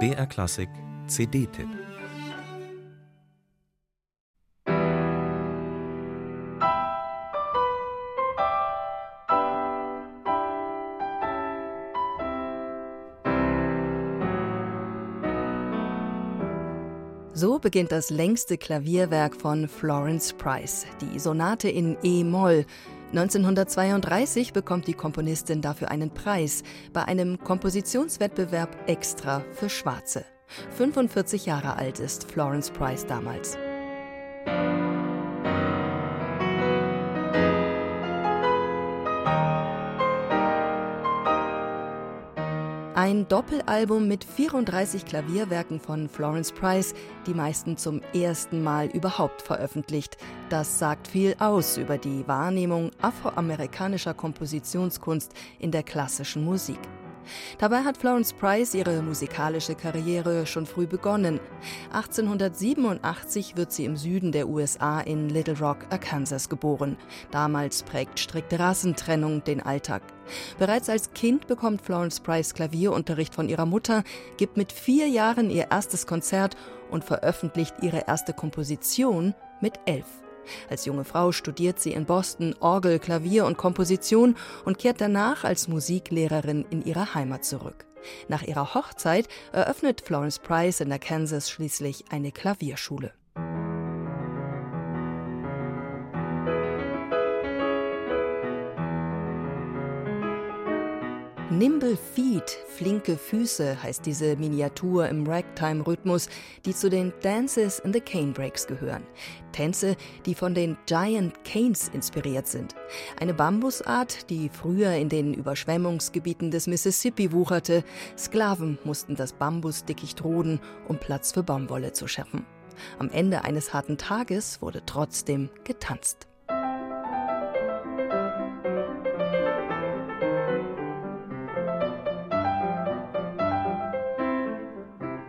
BR Klassik CD-Tipp So beginnt das längste Klavierwerk von Florence Price, die Sonate in E-Moll. 1932 bekommt die Komponistin dafür einen Preis bei einem Kompositionswettbewerb extra für Schwarze. 45 Jahre alt ist Florence Price damals. Ein Doppelalbum mit 34 Klavierwerken von Florence Price, die meisten zum ersten Mal überhaupt veröffentlicht. Das sagt viel aus über die Wahrnehmung afroamerikanischer Kompositionskunst in der klassischen Musik. Dabei hat Florence Price ihre musikalische Karriere schon früh begonnen. 1887 wird sie im Süden der USA in Little Rock, Arkansas geboren. Damals prägt strikte Rassentrennung den Alltag. Bereits als Kind bekommt Florence Price Klavierunterricht von ihrer Mutter, gibt mit vier Jahren ihr erstes Konzert und veröffentlicht ihre erste Komposition mit elf. Als junge Frau studiert sie in Boston Orgel, Klavier und Komposition und kehrt danach als Musiklehrerin in ihre Heimat zurück. Nach ihrer Hochzeit eröffnet Florence Price in der Kansas schließlich eine Klavierschule. Nimble Feet, flinke Füße heißt diese Miniatur im Ragtime-Rhythmus, die zu den Dances in the Cane Breaks gehören. Tänze, die von den Giant Canes inspiriert sind. Eine Bambusart, die früher in den Überschwemmungsgebieten des Mississippi wucherte. Sklaven mussten das Bambusdickicht roden, um Platz für Baumwolle zu schaffen. Am Ende eines harten Tages wurde trotzdem getanzt.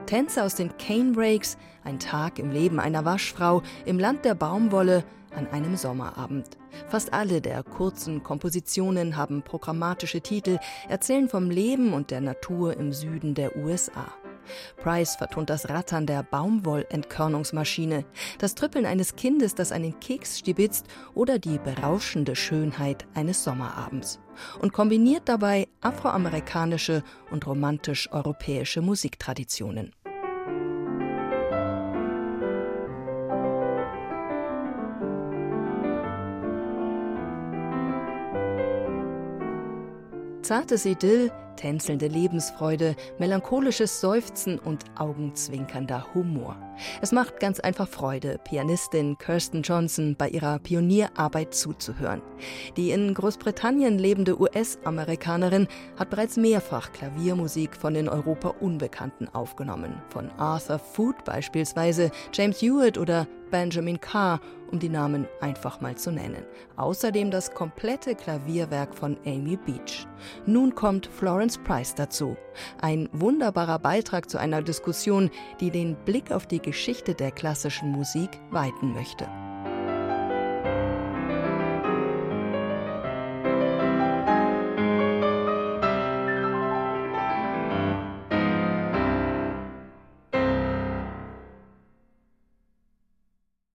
Tänze aus den Cane Breaks, ein Tag im Leben einer Waschfrau im Land der Baumwolle an einem Sommerabend. Fast alle der kurzen Kompositionen haben programmatische Titel, erzählen vom Leben und der Natur im Süden der USA. Price vertont das Rattern der Baumwollentkörnungsmaschine, das Trüppeln eines Kindes, das einen Keks stibitzt oder die berauschende Schönheit eines Sommerabends und kombiniert dabei afroamerikanische und romantisch-europäische Musiktraditionen. Zartes Idyll, tänzelnde Lebensfreude, melancholisches Seufzen und augenzwinkernder Humor. Es macht ganz einfach Freude, Pianistin Kirsten Johnson bei ihrer Pionierarbeit zuzuhören. Die in Großbritannien lebende US-Amerikanerin hat bereits mehrfach Klaviermusik von den Europa Unbekannten aufgenommen. Von Arthur Foote beispielsweise, James Hewitt oder Benjamin Carr, um die Namen einfach mal zu nennen. Außerdem das komplette Klavierwerk von Amy Beach. Nun kommt Florence Price dazu. Ein wunderbarer Beitrag zu einer Diskussion, die den Blick auf die Geschichte der klassischen Musik weiten möchte.